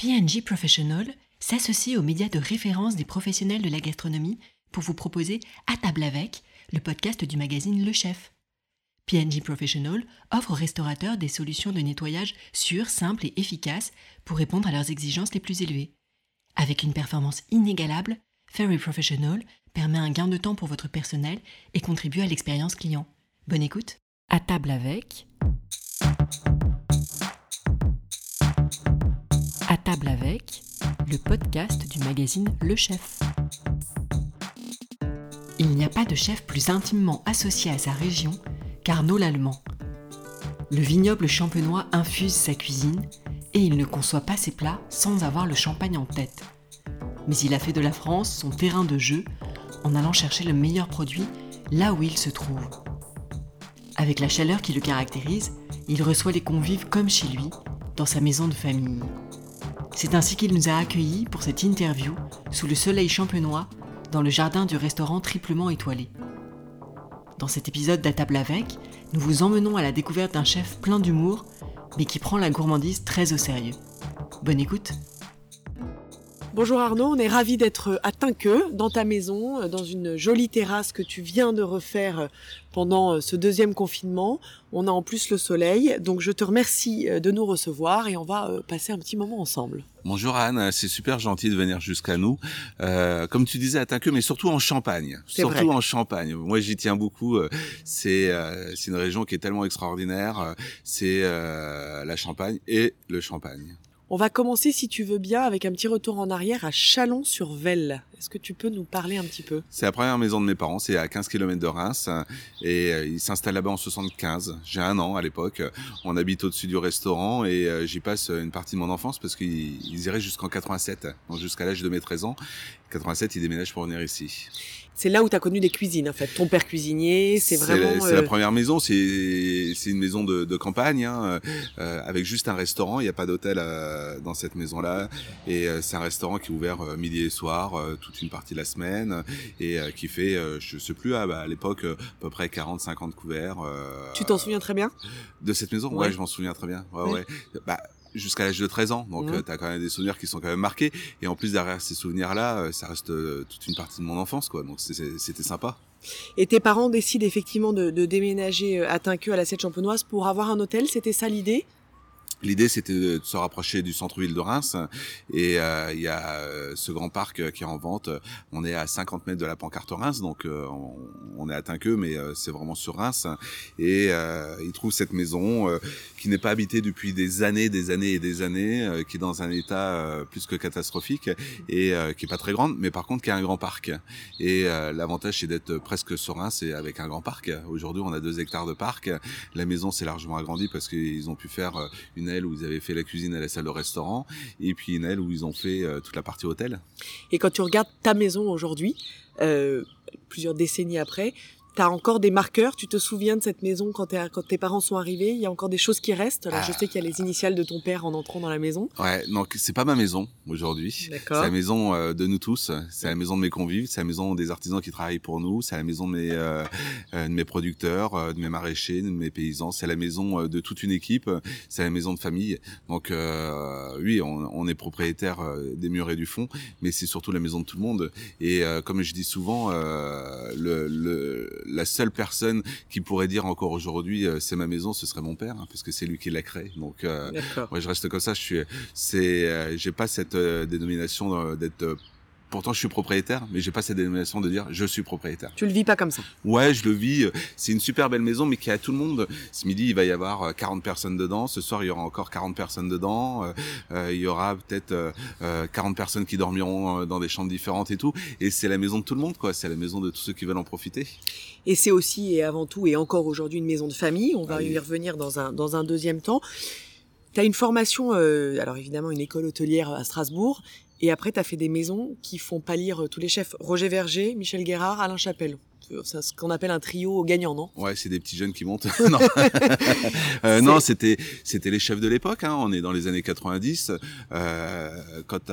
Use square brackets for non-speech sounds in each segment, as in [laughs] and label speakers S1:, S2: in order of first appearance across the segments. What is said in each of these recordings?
S1: PNG Professional s'associe aux médias de référence des professionnels de la gastronomie pour vous proposer À table avec, le podcast du magazine Le Chef. PNG Professional offre aux restaurateurs des solutions de nettoyage sûres, simples et efficaces pour répondre à leurs exigences les plus élevées. Avec une performance inégalable, Ferry Professional permet un gain de temps pour votre personnel et contribue à l'expérience client. Bonne écoute. À table avec. Avec, le podcast du magazine Le Chef. Il n'y a pas de chef plus intimement associé à sa région qu'Arnaud l'Allemand. Le vignoble champenois infuse sa cuisine et il ne conçoit pas ses plats sans avoir le champagne en tête. Mais il a fait de la France son terrain de jeu en allant chercher le meilleur produit là où il se trouve. Avec la chaleur qui le caractérise, il reçoit les convives comme chez lui, dans sa maison de famille. C'est ainsi qu'il nous a accueillis pour cette interview sous le soleil champenois dans le jardin du restaurant triplement étoilé. Dans cet épisode d'À table avec, nous vous emmenons à la découverte d'un chef plein d'humour, mais qui prend la gourmandise très au sérieux. Bonne écoute
S2: Bonjour Arnaud, on est ravi d'être à Tinqueux, dans ta maison, dans une jolie terrasse que tu viens de refaire pendant ce deuxième confinement. On a en plus le soleil, donc je te remercie de nous recevoir et on va passer un petit moment ensemble.
S3: Bonjour Anne, c'est super gentil de venir jusqu'à nous. Euh, comme tu disais à Tinqueux, mais surtout en Champagne. Surtout
S2: vrai.
S3: en Champagne. Moi j'y tiens beaucoup. C'est euh, c'est une région qui est tellement extraordinaire. C'est euh, la Champagne et le Champagne.
S2: On va commencer, si tu veux bien, avec un petit retour en arrière à Chalon-sur-Velle. Est-ce que tu peux nous parler un petit peu?
S3: C'est la première maison de mes parents, c'est à 15 km de Reims et euh, ils s'installent là-bas en 75. J'ai un an à l'époque. On habite au-dessus du restaurant et euh, j'y passe une partie de mon enfance parce qu'ils ils iraient jusqu'en 87, donc jusqu'à l'âge de mes 13 ans. 87, ils déménagent pour venir ici.
S2: C'est là où tu as connu des cuisines, en fait. Ton père cuisinier, c'est vraiment...
S3: C'est la
S2: euh,
S3: première maison, c'est c'est une maison de, de campagne, hein, euh, avec juste un restaurant. Il n'y a pas d'hôtel euh, dans cette maison-là. Et euh, c'est un restaurant qui est ouvert euh, midi et soir, euh, toute une partie de la semaine, et euh, qui fait, euh, je sais plus, ah, bah, à l'époque, euh, à peu près 40-50 couverts. euh,
S2: Tu t'en souviens très bien?
S3: De cette maison?
S2: Ouais.
S3: Ouais, je m'en souviens très bien. Ouais,
S2: Oui.
S3: ouais. Bah, jusqu'à l'âge de 13 ans. Donc,
S2: Mhm.
S3: euh, t'as quand même des souvenirs qui sont quand même marqués. Et en plus, derrière ces souvenirs-là, euh, ça reste euh, toute une partie de mon enfance, quoi. Donc, c'était sympa.
S2: Et tes parents décident effectivement de, de déménager à Tinqueux, à la Sèche Champenoise, pour avoir un hôtel. C'était ça l'idée?
S3: L'idée, c'était de se rapprocher du centre-ville de Reims. Et euh, il y a euh, ce grand parc qui est en vente. On est à 50 mètres de la pancarte Reims, donc euh, on, on est à Tinqueux, mais c'est vraiment sur Reims. Et ils trouvent cette maison qui n'est pas habitée depuis des années, des années et des années, euh, qui est dans un état euh, plus que catastrophique et euh, qui est pas très grande, mais par contre qui a un grand parc. Et euh, l'avantage, c'est d'être presque sur Reims et avec un grand parc. Aujourd'hui, on a deux hectares de parc. La maison s'est largement agrandie parce qu'ils ont pu faire euh, une aile où ils avaient fait la cuisine et la salle de restaurant, et puis une aile où ils ont fait euh, toute la partie hôtel.
S2: Et quand tu regardes ta maison aujourd'hui, plusieurs décennies après, tu as encore des marqueurs. Tu te souviens de cette maison quand, t'es- quand tes parents sont arrivés Il y a encore des choses qui restent? Là, je
S3: Ah.
S2: sais qu'il y a les initiales de ton père en entrant dans la maison.
S3: Ouais, donc c'est pas ma maison aujourd'hui. C'est la maison euh, de nous tous. C'est la maison de mes convives. C'est la maison des artisans qui travaillent pour nous. C'est la maison de mes, euh, euh, de mes producteurs, de mes maraîchers, de mes paysans. C'est la maison de toute une équipe. C'est la maison de famille. Donc euh, oui, on, on est propriétaire des murs et du fond, mais c'est surtout la maison de tout le monde. Et comme je dis souvent, le, le, la seule personne qui pourrait dire encore aujourd'hui euh, c'est ma maison, ce serait mon père, hein, parce que c'est lui qui l'a créée. Donc euh,
S2: D'accord.
S3: Ouais, je reste comme ça. Je suis, c'est, euh, j'ai pas cette euh, dénomination euh, d'être. Euh, pourtant, je suis propriétaire, mais j'ai pas cette dénomination de dire je suis propriétaire.
S2: Tu le vis pas comme ça.
S3: Ouais, je le vis. euh, C'est une super belle maison, mais qui a tout le monde. Ce midi, il va y avoir euh, 40 personnes dedans. Ce soir, il y aura encore 40 personnes dedans. Euh, euh, il y aura peut-être euh, euh, 40 personnes qui dormiront euh, dans des chambres différentes et tout. Et c'est la maison de tout le monde, quoi. C'est la maison de tous ceux qui veulent en profiter.
S2: Et c'est aussi et avant tout et encore aujourd'hui une maison de famille. On va
S3: Ah
S2: y revenir dans un, dans un deuxième temps. Tu as une formation, euh, alors évidemment une école hôtelière à Strasbourg, et après tu as fait des maisons qui font pâlir euh, tous les chefs. Roger Verger, Michel Guérard, Alain Chapelle. C'est ce qu'on appelle un trio gagnant, non?
S3: Ouais, c'est des petits jeunes qui montent. [laughs] non, [laughs] euh, non c'était c'était les chefs de l'époque. Hein. On est dans les années 90. Euh, quand tu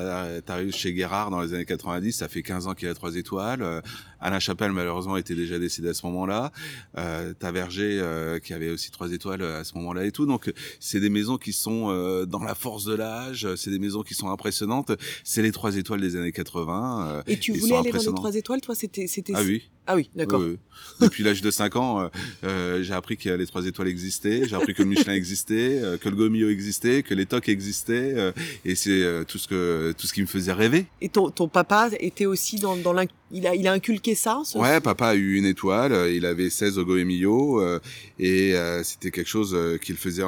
S3: arrives chez Guérard dans les années 90, ça fait 15 ans qu'il a trois étoiles. Euh, Alain Chapelle malheureusement était déjà décédé à ce moment-là. Euh, T'as Verger euh, qui avait aussi trois étoiles à ce moment-là et tout. Donc c'est des maisons qui sont euh, dans la force de l'âge. C'est des maisons qui sont impressionnantes. C'est les trois étoiles des années 80.
S2: Euh, et tu voulais aller dans les trois étoiles, toi? C'était c'était.
S3: Ah oui.
S2: Ah oui, d'accord.
S3: Depuis l'âge de 5 ans, euh, euh, j'ai appris que les trois étoiles existaient, j'ai appris que le Michelin existait, euh, que le Gomio existait, que les TOC existaient, euh, et c'est tout ce que tout ce qui me faisait rêver.
S2: Et ton, ton papa était aussi dans, dans il a, il a inculqué ça ce...
S3: Ouais, papa a eu une étoile, il avait 16 au Goemio, et c'était quelque chose qui le faisait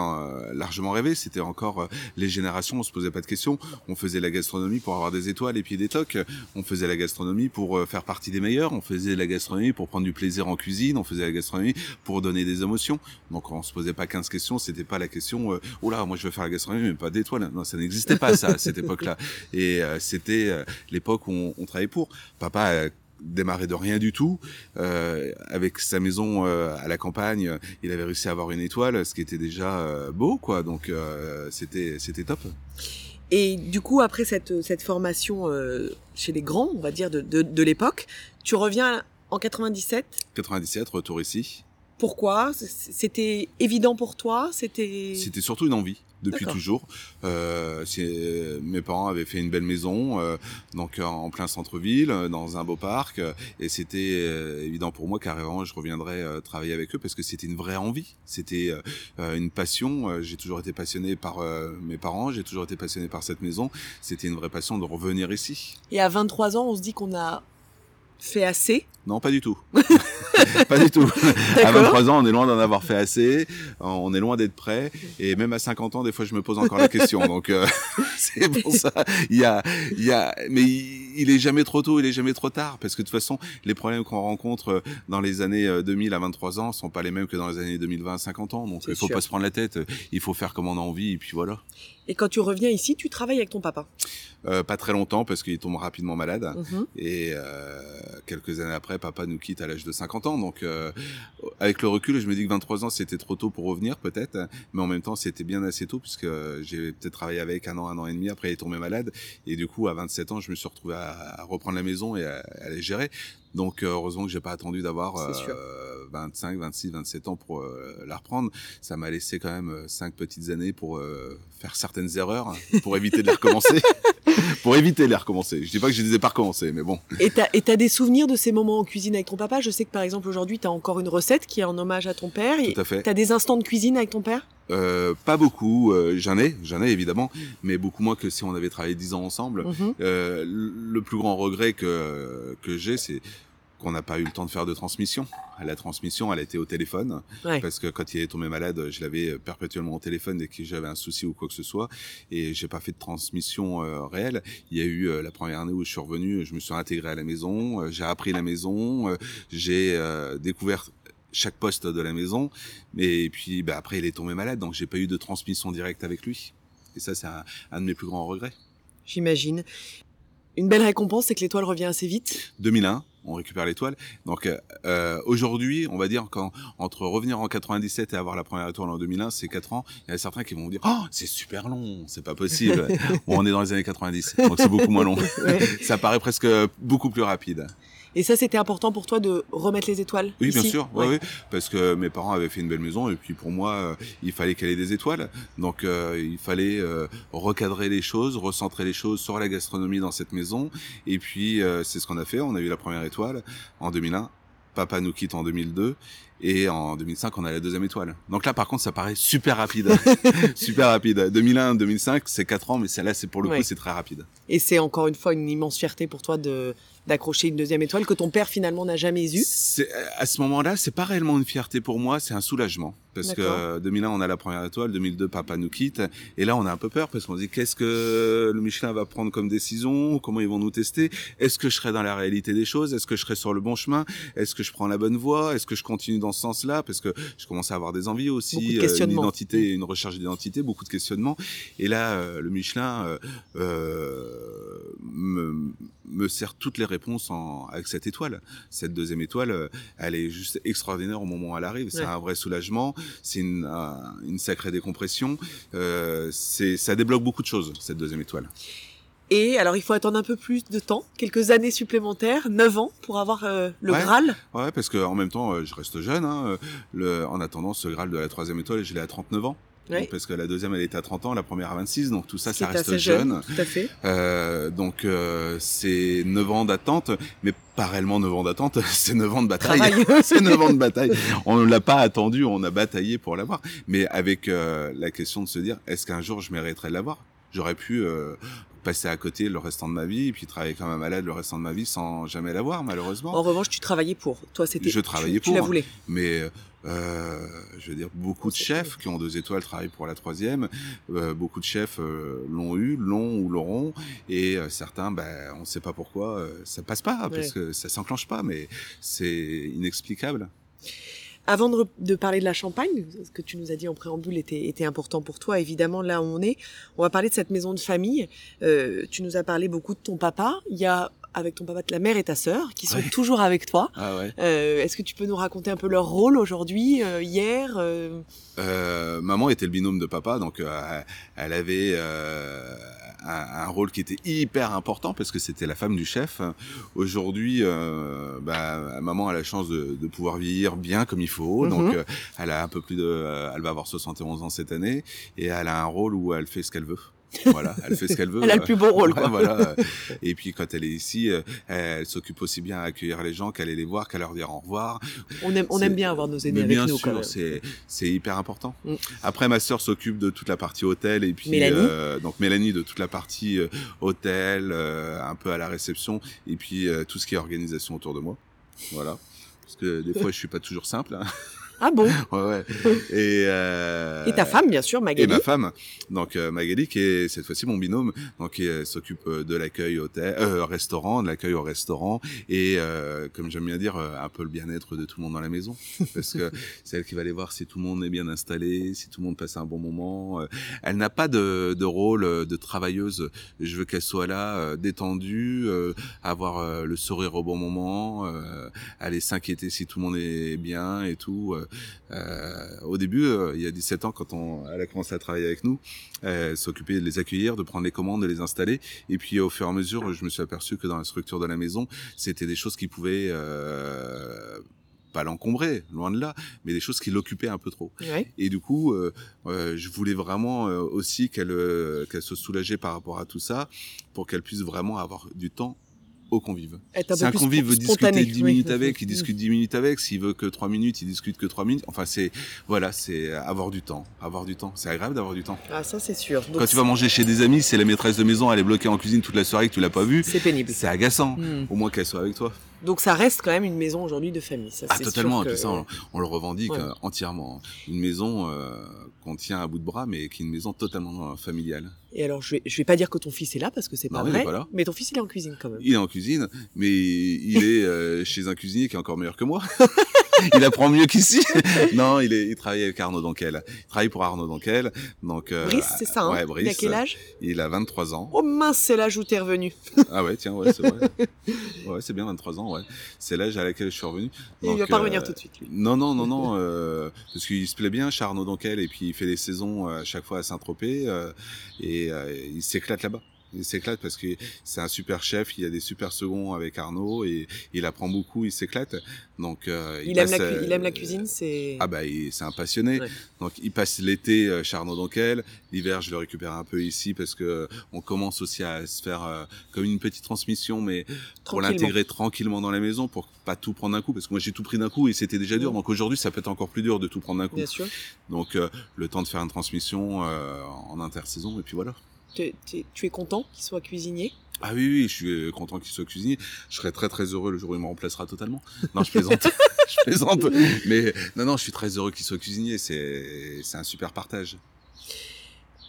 S3: largement rêver. C'était encore les générations, on se posait pas de questions. On faisait la gastronomie pour avoir des étoiles et puis des tocs. On faisait la gastronomie pour faire partie des meilleurs. On faisait la gastronomie pour prendre du plaisir en cuisine. On faisait la gastronomie pour donner des émotions. Donc on se posait pas 15 questions. C'était pas la question. Euh, oh là, moi je veux faire la gastronomie, mais pas d'étoiles. Non, ça n'existait pas ça à cette époque-là. [laughs] Et euh, c'était euh, l'époque où on, on, travaillait pour. Papa démarré de rien du tout. Euh, avec sa maison euh, à la campagne, il avait réussi à avoir une étoile, ce qui était déjà euh, beau, quoi. Donc c'était c'était top.
S2: Et du coup, après cette, cette formation chez les grands, on va dire, de, de, de l'époque, tu reviens en 97
S3: 97, retour ici.
S2: Pourquoi? C'était évident pour toi? C'était
S3: C'était surtout une envie depuis toujours. Euh, mes parents avaient fait une belle maison, euh, donc en plein centre-ville, dans un beau parc, et c'était euh, évident pour moi qu'à je reviendrais euh, travailler avec eux parce que c'était une vraie envie, c'était euh, une passion. J'ai toujours été passionné par mes parents, j'ai toujours été passionné par cette maison. C'était une vraie passion de revenir ici.
S2: Et à 23 ans, on se dit qu'on a fait assez?
S3: Non, pas du tout. [laughs] pas du tout. À 23 ans, on est loin d'en avoir fait assez. On est loin d'être prêt. Et même à 50 ans, des fois, je me pose encore la question. Donc, euh, [laughs] c'est pour ça. Il y a, il y a, mais il, est jamais trop tôt, il est jamais trop tard. Parce que de toute façon, les problèmes qu'on rencontre dans les années 2000 à 23 ans sont pas les mêmes que dans les années 2020 à 50 ans. Donc, il faut sûr. pas se prendre la tête. Il faut faire comme on a envie. Et puis voilà.
S2: Et quand tu reviens ici, tu travailles avec ton papa?
S3: Euh, Pas très longtemps parce qu'il tombe rapidement malade. Mm -hmm. Et euh, quelques années après, papa nous quitte à l'âge de 50 ans. Donc, euh, avec le recul, je me dis que 23 ans, c'était trop tôt pour revenir, peut-être. Mais en même temps, c'était bien assez tôt, puisque j'ai peut-être travaillé avec un an, un an et demi. Après, il est tombé malade. Et du coup, à 27 ans, je me suis retrouvé à, à reprendre la maison et à, à les gérer. Donc, heureusement que j'ai pas attendu d'avoir euh, 25, 26, 27 ans pour euh, la reprendre. Ça m'a laissé quand même cinq petites années pour euh, faire certaines erreurs, pour éviter de les recommencer. [laughs] pour éviter de les recommencer. Je dis pas que je les ai pas recommencés, mais bon.
S2: Et t'as, et t'as des souvenirs de ces moments en cuisine avec ton papa? Je sais que par exemple aujourd'hui, t'as encore une recette qui est en hommage à ton père.
S3: Tout à fait.
S2: T'as des instants de cuisine avec ton père?
S3: Euh, pas beaucoup, euh, j'en ai, j'en ai évidemment, mais beaucoup moins que si on avait travaillé dix ans ensemble. Mm -hmm. euh, le plus grand regret que que j'ai, c'est qu'on n'a pas eu le temps de faire de transmission. La transmission, elle a été au téléphone,
S2: ouais.
S3: parce que quand il est tombé malade, je l'avais perpétuellement au téléphone dès que j'avais un souci ou quoi que ce soit, et j'ai pas fait de transmission euh, réelle. Il y a eu euh, la première année où je suis revenu, je me suis intégré à la maison, euh, j'ai appris la maison, j'ai découvert chaque poste de la maison, et puis bah, après il est tombé malade, donc j'ai pas eu de transmission directe avec lui. Et ça, c'est un, un de mes plus grands regrets.
S2: J'imagine. Une belle récompense, c'est que l'étoile revient assez vite.
S3: 2001, on récupère l'étoile. Donc euh, aujourd'hui, on va dire quand entre revenir en 97 et avoir la première étoile en 2001, c'est 4 ans. Il y a certains qui vont dire "Oh, c'est super long, c'est pas possible." bon, [laughs] on est dans les années 90, donc c'est beaucoup moins long.
S2: ouais.
S3: Ça paraît presque beaucoup plus rapide.
S2: Et ça, c'était important pour toi de remettre les étoiles
S3: Oui,
S2: ici
S3: bien sûr. Ouais, ouais. parce que mes parents avaient fait une belle maison et puis pour moi, euh, il fallait qu'elle ait des étoiles. Donc euh, il fallait euh, recadrer les choses, recentrer les choses sur la gastronomie dans cette maison. Et puis c'est ce qu'on a fait. On a eu la première étoile en 2001. Papa nous quitte en 2002 et en 2005 on a la deuxième étoile. Donc là par contre ça paraît super rapide, [laughs] super rapide. 2001, 2005 c'est 4 ans mais celle-là c'est pour le ouais. coup c'est très rapide.
S2: Et c'est encore une fois une immense fierté pour toi de d'accrocher une deuxième étoile que ton père finalement n'a jamais eu.
S3: À ce moment-là c'est pas réellement une fierté pour moi, c'est un soulagement parce que 2001 on a la première étoile, 2002 papa nous quitte, et là on a un peu peur parce qu'on se dit qu'est-ce que le Michelin va prendre comme décision, comment ils vont nous tester, est-ce que je serai dans la réalité des choses, est-ce que je serai sur le bon chemin, est-ce que je prends la bonne voie, est-ce que je continue dans ce sens-là, parce que je commence à avoir des envies aussi,
S2: de
S3: euh, une identité, une recherche d'identité, beaucoup de questionnements, et là euh, le Michelin euh, me, me sert toutes les réponses en, avec cette étoile. Cette deuxième étoile, elle est juste extraordinaire au moment où elle arrive. C'est
S2: Ouais.
S3: un vrai soulagement, c'est une, un- une sacrée décompression. Euh, ça débloque beaucoup de choses cette deuxième étoile.
S2: Et alors, il faut attendre un peu plus de temps, quelques années supplémentaires, 9 ans, pour avoir euh, le
S3: Ouais.
S2: Graal.
S3: Ouais, parce que en même temps, euh, je reste jeune. Hein, euh, le, en attendant, ce Graal de la troisième étoile, je l'ai à 39 ans.
S2: Ouais.
S3: Donc, parce que la deuxième, elle était à 30 ans, la première à 26, donc tout ça, ça
S2: est
S3: reste jeune.
S2: Tout à fait.
S3: Euh, donc euh, c'est 9 ans d'attente, mais pas réellement 9 ans d'attente, [laughs] c'est 9 ans de bataille. [laughs] C'est 9 ans de bataille. On ne l'a pas attendu, on a bataillé pour l'avoir. Mais avec euh, la question de se dire, est-ce qu'un jour je mériterais de l'avoir? J'aurais pu passer à côté le restant de ma vie, et puis travailler comme un malade le restant de ma vie sans jamais l'avoir, malheureusement.
S2: En revanche, tu travaillais pour. Toi, c'était.
S3: Je travaillais
S2: tu, Tu
S3: pour.
S2: la voulais.
S3: Mais euh, je veux dire, beaucoup de chefs qui ont deux étoiles travaillent pour la troisième. Euh, beaucoup de chefs euh, l'ont eu, l'ont ou l'auront. Et certains, ben, on ne sait pas pourquoi, ça passe pas, parce que ça s'enclenche pas, mais c'est inexplicable.
S2: Avant de, de parler de la Champagne, ce que tu nous as dit en préambule était, était important pour toi, évidemment, là où on est, on va parler de cette maison de famille. Euh, tu nous as parlé beaucoup de ton papa. Il y a, avec ton papa, ta mère et ta sœur, qui sont
S3: Ouais.
S2: toujours avec toi.
S3: Ah ouais.
S2: Euh, Est-ce que tu peux nous raconter un peu leur rôle aujourd'hui, euh, hier euh,
S3: Euh, maman était le binôme de papa, donc euh, elle avait euh, un, un rôle qui était hyper important parce que c'était la femme du chef. Aujourd'hui, euh, bah, maman a la chance de, de pouvoir vieillir bien comme il faut,
S2: Mhm.
S3: donc elle a un peu plus de, elle va avoir 71 ans cette année et elle a un rôle où elle fait ce qu'elle veut. Voilà, elle fait ce qu'elle veut.
S2: Elle a le plus beau rôle, [laughs] quoi.
S3: voilà. Et puis quand elle est ici, euh, elle s'occupe aussi bien à accueillir les gens qu'à aller les voir, qu'à leur dire au revoir.
S2: On aime, on aime bien avoir nos aînés avec
S3: bien
S2: nous, quand
S3: sûr, c'est c'est hyper important.
S2: Mm.
S3: Après, ma sœur s'occupe de toute la partie hôtel et puis
S2: Mélanie.
S3: euh, donc Mélanie de toute la partie euh, hôtel, euh, un peu à la réception et puis euh, tout ce qui est organisation autour de moi. Voilà. Parce que des [laughs] fois, je suis pas toujours simple. hein.
S2: Ah bon?
S3: Ouais, ouais. Et, euh,
S2: Et ta femme, bien sûr,
S3: et
S2: Magali.
S3: ma femme, donc euh, Magali, qui est cette fois-ci mon binôme, donc qui s'occupe euh, de l'accueil hôtel, euh, restaurant, de l'accueil au restaurant, et euh, comme j'aime bien dire, euh, un peu le bien-être de tout le monde dans la maison, [laughs] parce que c'est elle qui va aller voir si tout le monde est bien installé, si tout le monde passe un bon moment. Elle n'a pas de, de rôle de travailleuse. Je veux qu'elle soit là, détendue, euh, avoir le sourire au bon moment, euh, aller s'inquiéter si tout le monde est bien et tout. Euh. Au début, euh, il y a 17 ans, quand on, elle a commencé à travailler avec nous, elle s'occupait de les accueillir, de prendre les commandes, de les installer. Et puis, au fur et à mesure, je me suis aperçu que dans la structure de la maison, c'était des choses qui pouvaient euh, pas l'encombrer, loin de là, mais des choses qui l'occupaient un peu trop. Et du coup, euh, euh, je voulais vraiment euh, aussi qu'elle qu'elle se soulageait par rapport à tout ça, pour qu'elle puisse vraiment avoir du temps aux convives.
S2: Être un
S3: C'est un convive veut discuter
S2: spontané,
S3: 10
S2: oui.
S3: minutes avec, il discute 10 minutes avec. S'il veut que 3 minutes, il discute que 3 minutes. Enfin, c'est voilà, c'est avoir du temps, avoir du temps. C'est agréable d'avoir du temps.
S2: Ah, ça, c'est sûr. Donc,
S3: Quand tu vas manger chez des amis, c'est la maîtresse de maison, elle est bloquée en cuisine toute la soirée que tu l'as pas vue.
S2: C'est pénible.
S3: C'est agaçant.
S2: Hmm.
S3: Au moins qu'elle soit avec toi.
S2: Donc, ça reste quand même une maison aujourd'hui de famille. Ça,
S3: Ah,
S2: c'est
S3: totalement.
S2: que-
S3: ça, on, on le revendique
S2: Ouais.
S3: euh, entièrement. Une maison euh, qu'on tient à bout de bras, mais qui est une maison totalement euh, familiale.
S2: Et alors, je vais, je vais pas dire que ton fils est là parce que c'est
S3: Non,
S2: pas
S3: il est
S2: vrai.
S3: pas là.
S2: Mais ton fils, il est en cuisine quand même.
S3: Il est en cuisine, mais il est euh, chez un cuisinier qui est encore meilleur que moi. [laughs] [laughs] il apprend mieux qu'ici. [laughs] non, il, est, il travaille avec Arnaud Donquel. Il travaille pour Arnaud Donquel. Donc, euh,
S2: Brice, c'est ça, hein
S3: Ouais,
S2: Il a
S3: Brice.
S2: quel âge?
S3: Il a 23 ans.
S2: Oh mince, c'est l'âge où t'es revenu. [laughs]
S3: Ah ouais, tiens, ouais, c'est vrai. Ouais, c'est bien 23 ans, ouais. C'est l'âge à laquelle je suis revenu.
S2: il va
S3: Donc,
S2: pas
S3: euh,
S2: revenir tout de suite, lui.
S3: Non, non, non, non, euh, parce qu'il se plaît bien chez Arnaud Donquel et puis il fait des saisons euh, à chaque fois à Saint-Tropez euh, et euh, il s'éclate là-bas. Il s'éclate parce que c'est un super chef, il y a des super seconds avec Arnaud et il apprend beaucoup, il s'éclate. Donc euh,
S2: Il, aime la,
S3: passe, euh,
S2: il aime la cuisine, c'est.
S3: Ah bah il- c'est un passionné.
S2: Ouais.
S3: Donc il passe l'été euh, chez Arnaud Donquel, l'hiver je le récupère un peu ici parce que euh, on commence aussi à se faire euh, comme une petite transmission mais pour l'intégrer tranquillement dans la maison pour pas tout prendre d'un coup parce que moi j'ai tout pris d'un coup et c'était déjà dur donc aujourd'hui ça peut être encore plus dur de tout prendre d'un coup.
S2: Bien sûr.
S3: Donc euh, le temps de faire une transmission euh, en intersaison et puis voilà.
S2: Tu, tu- tu es content qu'il soit cuisinier?
S3: Ah oui oui, je suis euh, content qu'il soit cuisinier. Je serais très très heureux le jour où il me remplacera totalement. Non, je plaisante. [laughs] je plaisante. Mais non, non, je suis très heureux qu'il soit cuisinier. C'est, c'est un super partage.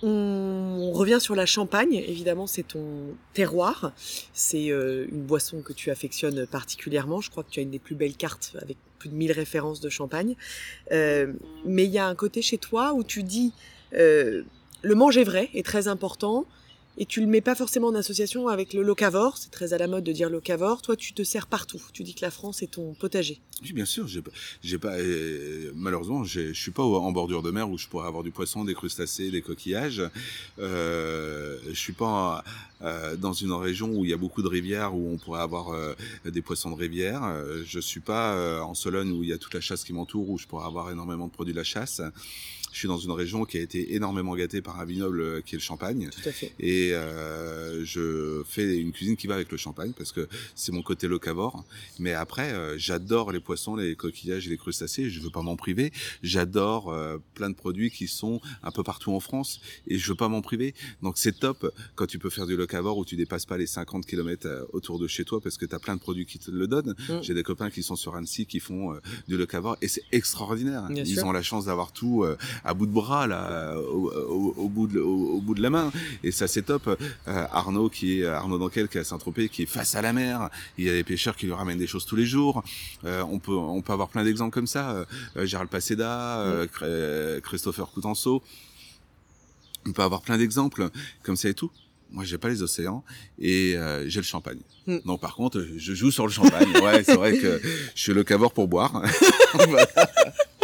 S2: On revient sur la Champagne. Évidemment, c'est ton terroir. C'est euh, une boisson que tu affectionnes particulièrement. Je crois que tu as une des plus belles cartes avec plus de 1000 références de Champagne. Euh, mais il y a un côté chez toi où tu dis euh, le manger vrai est très important et tu le mets pas forcément en association avec le locavore. C'est très à la mode de dire locavore. Toi, tu te sers partout. Tu dis que la France est ton potager.
S3: Oui, bien sûr. J'ai, pas, euh, malheureusement, je suis pas en bordure de mer où je pourrais avoir du poisson, des crustacés, des coquillages. Euh, je suis pas euh, dans une région où il y a beaucoup de rivières où on pourrait avoir euh, des poissons de rivière. Euh, je suis pas en Sologne où il y a toute la chasse qui m'entoure où je pourrais avoir énormément de produits de la chasse. Je suis dans une région qui a été énormément gâtée par un vignoble euh, qui est le champagne.
S2: Tout à fait.
S3: Et euh, je fais une cuisine qui va avec le champagne parce que c'est mon côté locavore. Mais après, euh, j'adore les poissons, les coquillages et les crustacés. Je veux pas m'en priver. J'adore euh, plein de produits qui sont un peu partout en France et je veux pas m'en priver. Donc c'est top quand tu peux faire du locavore où tu dépasses pas les 50 km autour de chez toi parce que tu as plein de produits qui te le donnent.
S2: Mm.
S3: J'ai des copains qui sont sur Annecy qui font du locavore et c'est extraordinaire.
S2: Bien
S3: Ils
S2: sûr.
S3: ont la chance d'avoir tout à bout de bras là, au, au- au bout de, au, au bout de la main. Et ça c'est top. Euh, Arnaud qui est Arnaud Dankel qui est à Saint-Tropez, qui est face à la mer. Il y a des pêcheurs qui lui ramènent des choses tous les jours. Euh, on peut on peut avoir plein d'exemples comme ça. Euh, euh, Gérald Paceda, euh, Cr- euh, Christopher Coutenceau. On peut avoir plein d'exemples comme ça et tout. Moi, j'ai pas les océans et euh, j'ai le champagne.
S2: Mm.
S3: Donc, par contre, je joue sur le champagne. Ouais, c'est vrai que je suis le cavore pour boire. [laughs] Voilà.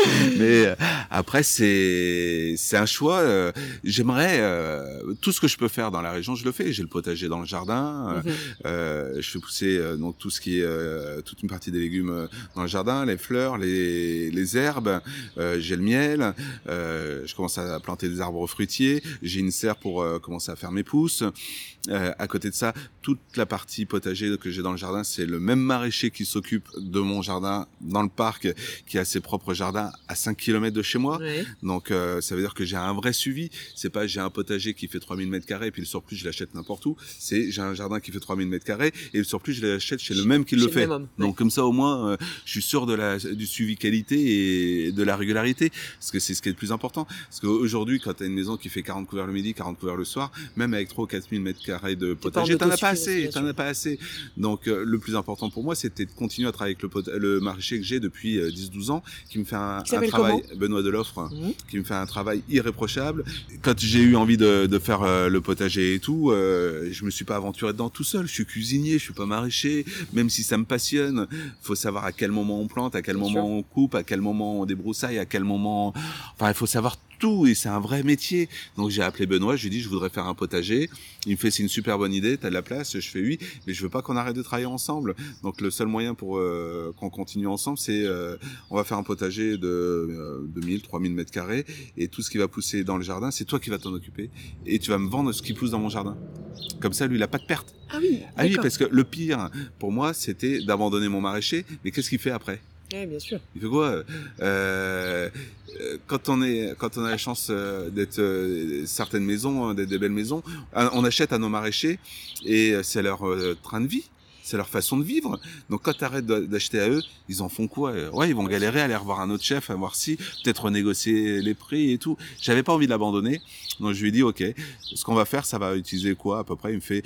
S3: [laughs] Mais euh, après, c'est c'est un choix. euh, J'aimerais euh, tout ce que je peux faire dans la région, je le fais. J'ai le potager dans le jardin. euh,
S2: Mhm.
S3: euh, je fais pousser euh, donc tout ce qui est euh, toute une partie des légumes dans le jardin, les fleurs, les, les herbes. Euh, j'ai le miel. Euh, je commence à planter des arbres fruitiers. J'ai une serre pour commencer à faire mes pousses. Euh, à côté de ça, toute la partie potager que j'ai dans le jardin, c'est le même maraîcher qui s'occupe de mon jardin dans le parc, qui a ses propres jardins à 5 km de chez moi. Donc euh, ça veut dire que j'ai un vrai suivi. C'est pas j'ai un potager qui fait 3000 mètres carrés et puis le surplus je l'achète n'importe où. C'est j'ai un jardin qui fait 3000 mètres carrés et le surplus je l'achète chez le même qui le fait.
S2: homme,
S3: Donc comme ça au moins euh, je suis sûr de la du suivi qualité et de la régularité parce que c'est ce qui est le plus important. Parce qu'aujourd'hui quand tu as une maison qui fait 40 couverts le midi, 40 couverts le soir, même avec 3 ou 4000 mètres carrés de
S2: pas en
S3: potager, t'en as pas assez, t'en as pas assez. Donc euh, le plus important pour moi c'était de continuer à travailler avec le, le maraîcher que j'ai depuis euh, 10-12 ans qui me fait un, travail Benoît Deloffre
S2: Mhm.
S3: qui me fait un travail irréprochable. Quand j'ai eu envie de, de faire euh, le potager et tout, euh, je me suis pas aventuré dedans tout seul. Je suis cuisinier, je suis pas maraîcher. Même si ça me passionne, faut savoir à quel moment on plante, à quel
S2: Bien
S3: moment
S2: sûr.
S3: on coupe, à quel moment on débroussaille, à quel moment. Enfin, il faut savoir tout et c'est un vrai métier. Donc j'ai appelé Benoît, je lui ai dit je voudrais faire un potager. Il me fait c'est une super bonne idée, t'as de la place. Je fais oui, mais je veux pas qu'on arrête de travailler ensemble. Donc le seul moyen pour euh, qu'on continue ensemble, c'est euh, on va faire un potager de euh, 2000, 3000 mètres carrés et tout ce qui va pousser dans le jardin, c'est toi qui vas t'en occuper et tu vas me vendre ce qui pousse dans mon jardin. Comme ça, lui, il a pas de perte.
S2: Ah oui.
S3: Ah oui, parce que le pire pour moi, c'était d'abandonner mon maraîcher. Mais qu'est-ce qu'il fait après?
S2: Ouais, bien sûr.
S3: il fait quoi euh, euh, Quand on est, quand on a la chance euh, d'être euh, certaines maisons, hein, d'être des belles maisons, on achète à nos maraîchers et c'est leur train de vie. C'est leur façon de vivre. Donc quand tu arrêtes d'acheter à eux, ils en font quoi Ouais, ils vont galérer à aller revoir un autre chef, à voir si peut-être renégocier les prix et tout. J'avais pas envie de l'abandonner, donc je lui ai dit ok, ce qu'on va faire, ça va utiliser quoi à peu près? Il me fait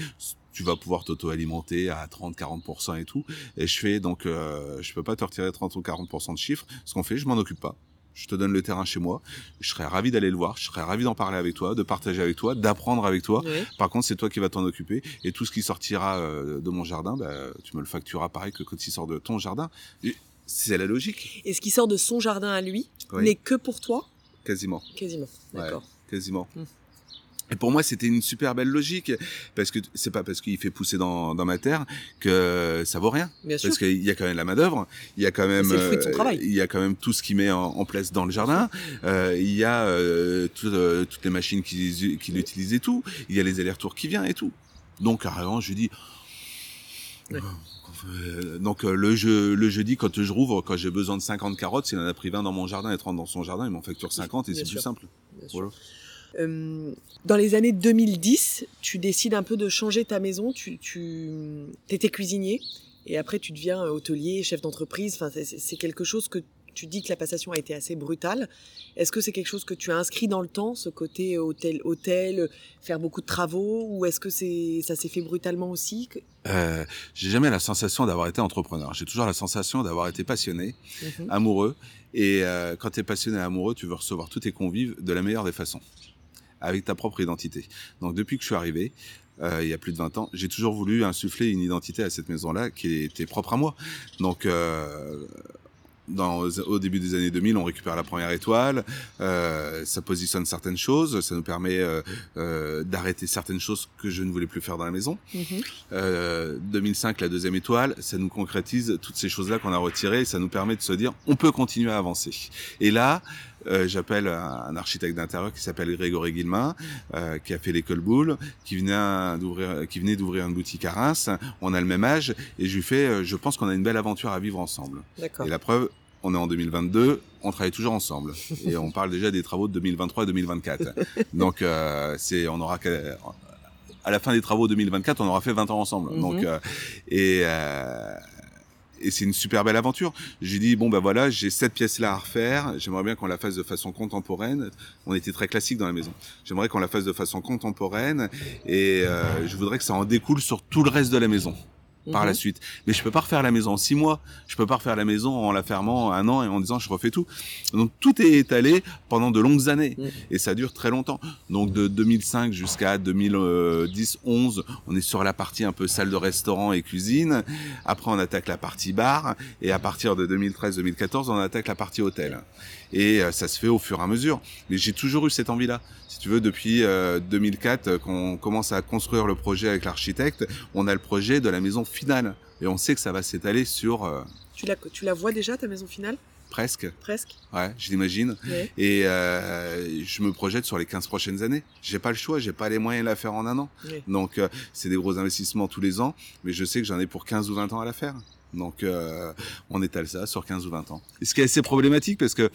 S3: tu vas pouvoir t'auto-alimenter à 30-40% et tout. Et je fais donc, euh, je peux pas te retirer 30 ou 40% de chiffres. Ce qu'on fait, je m'en occupe pas. Je te donne le terrain chez moi. Je serais ravi d'aller le voir. Je serais ravi d'en parler avec toi, de partager avec toi, d'apprendre avec toi. Par contre, c'est toi qui vas t'en occuper. Et tout ce qui sortira euh, de mon jardin, bah, tu me le factureras pareil que quand il sort de ton jardin. C'est la logique,
S2: Et ce qui sort de son jardin à lui
S3: Oui.
S2: n'est que pour toi?
S3: Quasiment.
S2: Quasiment.
S3: Ouais.
S2: D'accord.
S3: quasiment.
S2: Hmm.
S3: Et pour moi, c'était une super belle logique, parce que c'est pas parce qu'il fait pousser dans, dans ma terre que ça vaut rien.
S2: Bien sûr.
S3: Parce qu'il y a quand même la main d'œuvre, il y a quand même,
S2: C'est le fruit de son
S3: euh,
S2: travail.
S3: il y a quand même tout ce qu'il met en, en place dans le jardin. Euh, il y a euh, tout, euh, toutes les machines qu'il qu'il utilise et tout. Il y a les allers-retours qui viennent et tout. Donc carrément, je dis.
S2: Ouais.
S3: Euh, donc le, jeu, le jeudi, quand je rouvre, quand j'ai besoin de 50 carottes, s'il en a pris 20 dans mon jardin et 30 dans son jardin, il m'en facture 50 et c'est plus simple.
S2: Bien sûr. Euh, dans les années 2010, tu décides un peu de changer ta maison. Tu, tu étais cuisinier et après tu deviens hôtelier, chef d'entreprise. Enfin, c'est quelque chose que tu dis que la passation a été assez brutale. Est-ce que c'est quelque chose que tu as inscrit dans le temps, ce côté hôtel, hôtel, faire beaucoup de travaux, ou est-ce que c'est ça s'est fait brutalement aussi
S3: euh, J'ai jamais la sensation d'avoir été entrepreneur. J'ai toujours la sensation d'avoir été passionné, mhm. amoureux. Et euh, quand tu es passionné et amoureux, tu veux recevoir tous tes convives de la meilleure des façons, avec ta propre identité. Donc depuis que je suis arrivé, euh, il y a plus de 20 ans, j'ai toujours voulu insuffler une identité à cette maison-là qui était propre à moi. Donc euh, dans, au début des années 2000, on récupère la première étoile, euh, ça positionne certaines choses, ça nous permet euh, euh, d'arrêter certaines choses que je ne voulais plus faire dans la maison. 2005, mhm. la deuxième étoile, ça nous concrétise toutes ces choses-là qu'on a retirées, ça nous permet de se dire, on peut continuer à avancer. Et là, j'appelle un, architecte d'intérieur qui s'appelle Grégory Guillemin, qui a fait l'école Boulle, qui venait d'ouvrir, qui venait d'ouvrir une boutique à Reims. On a le même âge et je lui fais, je pense qu'on a une belle aventure à vivre ensemble. Et la preuve, on est en 2022, on travaille toujours ensemble et on parle déjà des travaux de 2023 2024. Donc euh, c'est on aura à la fin des travaux 2024, on aura fait 20 ans ensemble. Mhm. Donc euh, et euh, et c'est une super belle aventure. J'ai dit bon ben voilà, j'ai cette pièce là à refaire. J'aimerais bien qu'on la fasse de façon contemporaine. On était très classique dans la maison. J'aimerais qu'on la fasse de façon contemporaine et je voudrais que ça en découle sur tout le reste de la maison par la mhm. suite. Mais je peux pas refaire la maison en six mois. Je peux pas refaire la maison en la fermant un an et en disant je refais tout. Donc tout est étalé pendant de longues années mhm. et ça dure très longtemps. Donc de 2005 jusqu'à 2010, 11, on est sur la partie un peu salle de restaurant et cuisine. Après on attaque la partie bar et à partir de 2013-2014 on attaque la partie hôtel. Et euh, ça se fait au fur et à mesure. Mais j'ai toujours eu cette envie-là. Si tu veux, depuis 2004 euh, qu'on commence à construire le projet avec l'architecte, on a le projet de la maison finale. Et on sait que ça va s'étaler sur... Euh,
S2: tu, la, tu la vois déjà, ta maison finale?
S3: Presque.
S2: Presque.
S3: Ouais, je l'imagine. Et euh, je me projette sur les 15 prochaines années. J'ai pas le choix, j'ai pas les moyens de la faire en un an. Donc euh, c'est des gros investissements tous les ans, mais je sais que j'en ai pour 15 ou 20 ans à la faire. Donc euh, on étale ça sur 15 ou 20 ans. Et ce qui est assez problématique parce que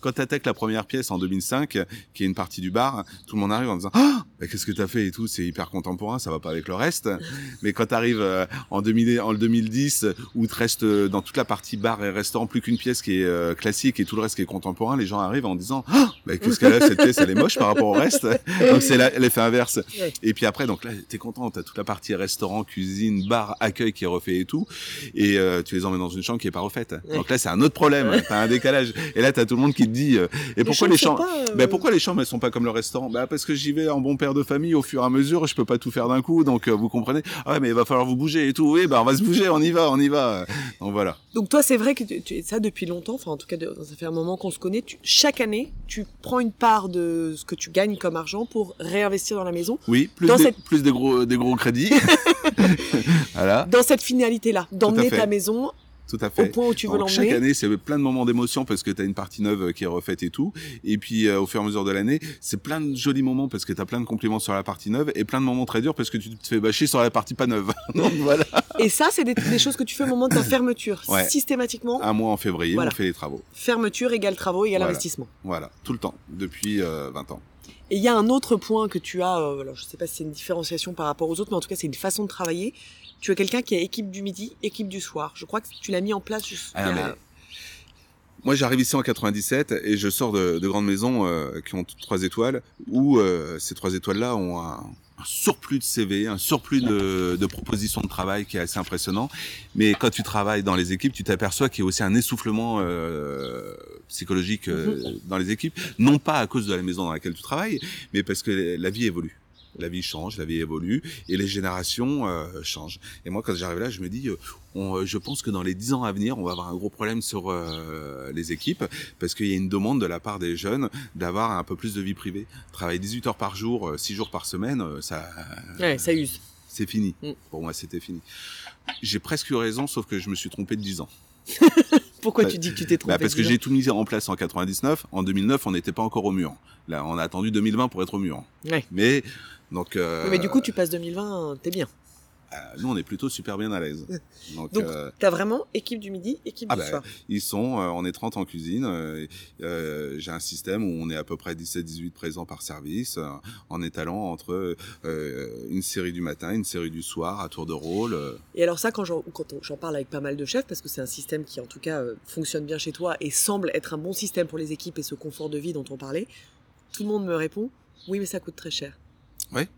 S3: quand tu attaques la première pièce en 2005, qui est une partie du bar, tout le monde arrive en disant ah qu'est-ce que tu as fait et tout, c'est hyper contemporain, ça va pas avec le reste. [laughs] Mais quand tu arrives euh, en, 2000, en 2010 où tu restes euh, dans toute la partie bar et restaurant plus qu'une pièce qui est euh, classique et tout le reste qui est contemporain, les gens arrivent en disant ah qu'est-ce qu'elle a cette pièce, elle est moche par rapport au reste. [laughs] donc c'est l'effet inverse. Et puis après donc là tu es content, tu as toute la partie restaurant, cuisine, bar, accueil qui est refait et tout et tu les emmènes dans une chambre qui est pas refaite. Donc là c'est un autre problème, tu as un décalage. Et là tu as tout le monde qui te dit euh, et pourquoi les chambres ben, pourquoi les chambres elles sont pas comme le restaurant? Bah parce que j'y vais en bon père de famille au fur et à mesure je peux pas tout faire d'un coup donc euh, vous comprenez? Ah ouais mais il va falloir vous bouger et tout. Oui bah on va se bouger on y va on y va. Donc voilà.
S2: Donc toi c'est vrai que tu, tu ça depuis longtemps enfin en tout cas ça fait un moment qu'on se connaît. Chaque année tu prends une part de ce que tu gagnes comme argent pour réinvestir dans la maison.
S3: Oui plus des, plus des gros des gros crédits [laughs] [laughs]
S2: voilà. Dans cette finalité là d'emmener ta maison
S3: tout à fait.
S2: Au point où tu veux l'emmener.
S3: Chaque année, c'est plein de moments d'émotion parce que tu as une partie neuve qui est refaite et tout. Et puis, euh, au fur et à mesure de l'année, c'est plein de jolis moments parce que tu as plein de compliments sur la partie neuve et plein de moments très durs parce que tu te fais bâcher sur la partie pas neuve. [laughs] Donc voilà.
S2: Et ça, c'est des, choses que tu fais au moment de ta fermeture. Systématiquement.
S3: Un mois en février, on fait les travaux.
S2: Fermeture égale travaux égale investissement.
S3: Voilà, tout le temps, depuis 20 euh, ans.
S2: Et il y a un autre point que tu as, euh, alors je sais pas si c'est une différenciation par rapport aux autres, mais en tout cas c'est une façon de travailler tu as quelqu'un qui est équipe du midi, équipe du soir. Je crois que tu l'as mis en place juste. Ah,
S3: moi, j'arrive ici en 97 et je sors de, de grandes maisons euh, qui ont trois étoiles, où euh, ces trois étoiles-là ont un, surplus de CV, un surplus de, de, propositions de travail qui est assez impressionnant. Mais quand tu travailles dans les équipes, tu t'aperçois qu'il y a aussi un essoufflement euh, psychologique mhm. dans les équipes, non pas à cause de la maison dans laquelle tu travailles, mais parce que la vie évolue la vie change, la vie évolue et les générations euh, changent. Et moi, quand j'arrive là, je me dis, euh, on, euh, je pense que dans les dix ans à venir, on va avoir un gros problème sur les équipes parce qu'il y a une demande de la part des jeunes d'avoir un peu plus de vie privée. Travailler 18 heures par jour, 6 jours par semaine, ça.
S2: Ouais, ça use.
S3: C'est fini. Mm. Pour moi, c'était fini. J'ai presque eu raison, sauf que je me suis trompé de 10 ans. [laughs]
S2: Pourquoi tu dis que tu t'es trompé
S3: bah Parce que j'ai tout mis en place en 99. En 2009, on n'était pas encore au mur. Là, on a attendu 2020 pour être au mur.
S2: Ouais.
S3: Mais donc. Euh...
S2: mais du coup, tu passes 2020, t'es bien.
S3: nous, on est plutôt super bien à l'aise. [laughs]
S2: Donc, Donc euh, tu as vraiment équipe du midi, équipe ah du bah, soir.
S3: Ils sont, euh, on est 30 en cuisine. Euh, euh, J'ai un système où on est à peu près 17-18 présents par service, en étalant entre une série du matin, une série du soir, à tour de rôle.
S2: Et alors ça, quand j'en parle avec pas mal de chefs, parce que c'est un système qui, en tout cas, fonctionne bien chez toi et semble être un bon système pour les équipes et ce confort de vie dont on parlait, tout le monde me répond, oui, mais ça coûte très cher.
S3: Oui.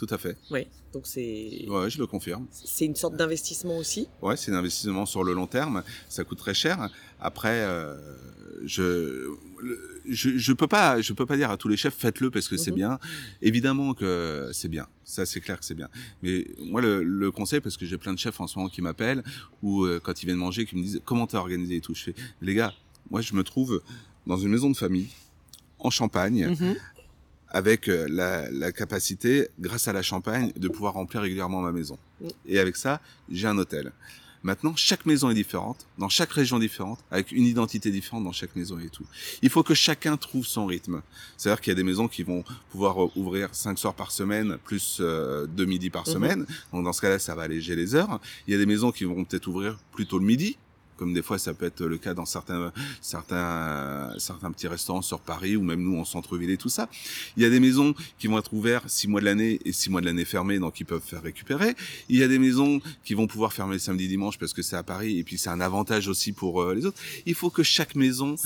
S3: Tout à fait.
S2: Oui, donc c'est.
S3: Ouais, je le confirme.
S2: C'est une sorte d'investissement aussi.
S3: Ouais, c'est un investissement sur le long terme. Ça coûte très cher. Après, euh, je, je, je peux pas, je peux pas dire à tous les chefs faites-le parce que c'est mhm. bien. Évidemment que c'est bien. Ça, c'est clair que c'est bien. Mais moi, le, le, conseil, parce que j'ai plein de chefs en ce moment qui m'appellent ou euh, quand ils viennent manger, qui me disent comment t'as organisé et tout. Je fais, les gars, moi, je me trouve dans une maison de famille en Champagne. Mhm avec euh, la, la, capacité, grâce à la champagne, de pouvoir remplir régulièrement ma maison. Et avec ça, j'ai un hôtel. Maintenant, chaque maison est différente, dans chaque région différente, avec une identité différente dans chaque maison et tout. Il faut que chacun trouve son rythme. C'est-à-dire qu'il y a des maisons qui vont pouvoir euh, ouvrir cinq soirs par semaine, plus euh, deux midis par mm-hmm. semaine. Donc dans ce cas-là, ça va alléger les heures. Il y a des maisons qui vont peut-être ouvrir plutôt le midi, comme des fois ça peut être le cas dans certains certains certains petits restaurants sur Paris ou même nous en centre-ville et tout ça. Il y a des maisons qui vont être ouvertes six mois de l'année et six mois de l'année fermées, donc ils peuvent faire récupérer. Il y a des maisons qui vont pouvoir fermer le samedi dimanche parce que c'est à Paris et puis c'est un avantage aussi pour euh, les autres. Il faut que chaque maison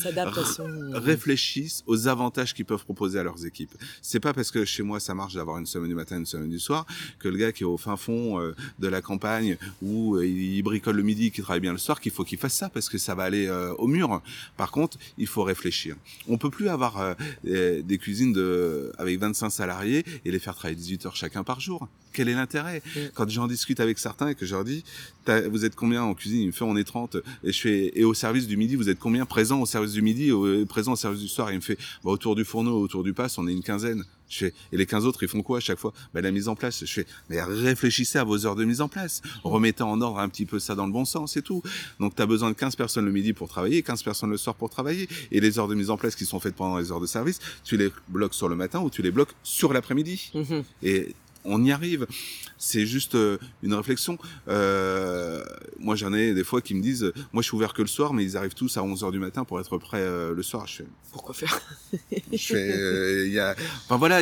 S3: réfléchisse aux avantages qu'ils peuvent proposer à leurs équipes. C'est pas parce que chez moi ça marche d'avoir une semaine du matin, une semaine du soir que le gars qui est au fin fond euh, de la campagne où euh, il bricole le midi, qui travaille bien le soir, qu'il faut qu'il ça parce que ça va aller euh, au mur. Par contre, il faut réfléchir. On peut plus avoir euh, des cuisines de avec 25 salariés et les faire travailler 18 heures chacun par jour. Quel est l'intérêt Quand j'en discute avec certains et que je leur dis vous êtes combien en cuisine? Il me fait on est 30 et je fais et au service du midi, vous êtes combien présent au service du midi et présent au service du soir? Il me fait bah, autour du fourneau, autour du passe, on est une quinzaine. Je fais, et les 15 autres, ils font quoi à chaque fois? Ben, La mise en place. Je fais, mais réfléchissez à vos heures de mise en place. Remettez en ordre un petit peu ça dans le bon sens et tout. Donc, tu as besoin de 15 personnes le midi pour travailler, 15 personnes le soir pour travailler. Et les heures de mise en place qui sont faites pendant les heures de service, tu les bloques sur le matin ou tu les bloques sur l'après-midi. Mmh et on y arrive. C'est juste euh, une réflexion. Euh, moi, j'en ai des fois qui me disent, moi, je suis ouvert que le soir, mais ils arrivent tous à 11 heures du matin pour être prêts euh, le soir. Je fais,
S2: pourquoi faire? [laughs]
S3: Je fais, il y a, enfin voilà,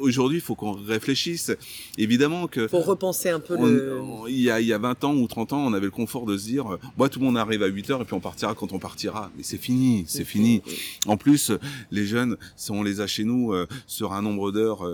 S3: aujourd'hui, il faut qu'on réfléchisse. Évidemment que.
S2: Pour repenser un peu le.
S3: Il y a, il y a 20 ans ou 30 ans, on avait le confort de se dire, moi, tout le monde arrive à 8 heures et puis on partira quand on partira. Mais c'est fini, c'est fini. En plus, les jeunes, si on les a chez nous sur un nombre d'heures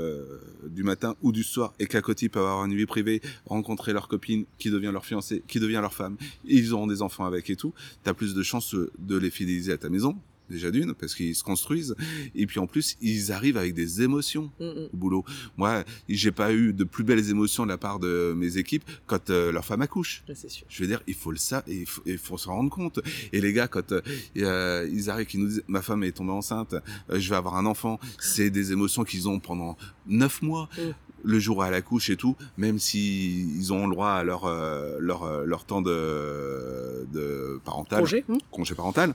S3: du matin ou du soir et qu'à côté ils peuvent avoir une vie privée, rencontrer leur copine qui devient leur fiancée, qui devient leur femme, ils auront des enfants avec et tout, tu as plus de chances de les fidéliser à ta maison, déjà d'une parce qu'ils se construisent et puis en plus ils arrivent avec des émotions mm, mm. au boulot moi j'ai pas eu de plus belles émotions de la part de mes équipes quand euh, leur femme accouche
S2: sûr.
S3: je veux dire il faut le ça et il faut, se rendre compte et les gars quand euh, ils arrivent qui nous disent ma femme est tombée enceinte euh, je vais avoir un enfant c'est des émotions qu'ils ont pendant neuf mois mm le jour à la couche et tout, même si ils ont le droit à leur euh, leur euh, leur temps de de parental,
S2: congé, hmm.
S3: congé parental.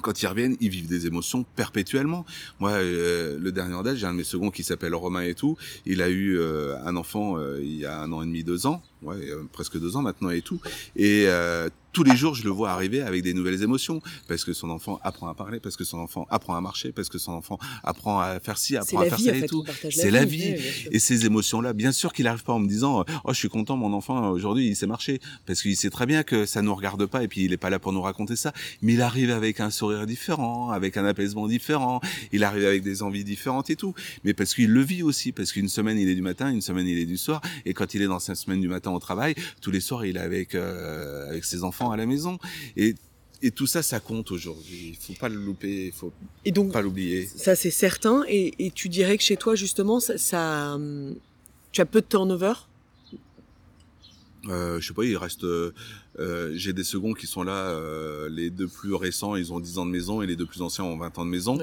S3: Quand ils reviennent, ils vivent des émotions perpétuellement. Moi, euh, le dernier en date, j'ai un de mes seconds qui s'appelle Romain et tout. Il a eu un enfant il y a un an et demi, deux ans ouais, presque deux ans maintenant et tout. Et euh, tous les jours, je le vois arriver avec des nouvelles émotions, parce que son enfant apprend à parler, parce que son enfant apprend à marcher, parce que son enfant apprend à faire ci, apprend à faire ça et tout. C'est la vie. et ces émotions-là, bien sûr qu'il n'arrive pas en me disant, oh, je suis content, mon enfant aujourd'hui, il sait marcher, parce qu'il sait très bien que ça nous regarde pas et puis il est pas là pour nous raconter ça. Mais il arrive avec un sourire différent, avec un apaisement différent. Il arrive avec des envies différentes et tout. Mais parce qu'il le vit aussi, parce qu'une semaine il est du matin, une semaine il est du soir, et quand il est dans sa semaine du matin au travail. Tous les soirs, il est avec euh, avec ses enfants à la maison. Et et tout ça, ça compte aujourd'hui. Il faut pas le louper, il faut et donc, pas l'oublier.
S2: Ça, c'est certain. Et, et, tu dirais que chez toi, justement, ça, ça tu as peu de turnover?
S3: Euh, je sais pas, il reste. Euh, j'ai des seconds qui sont là. Euh, les deux plus récents, ils ont 10 ans de maison et les deux plus anciens ont 20 ans de maison.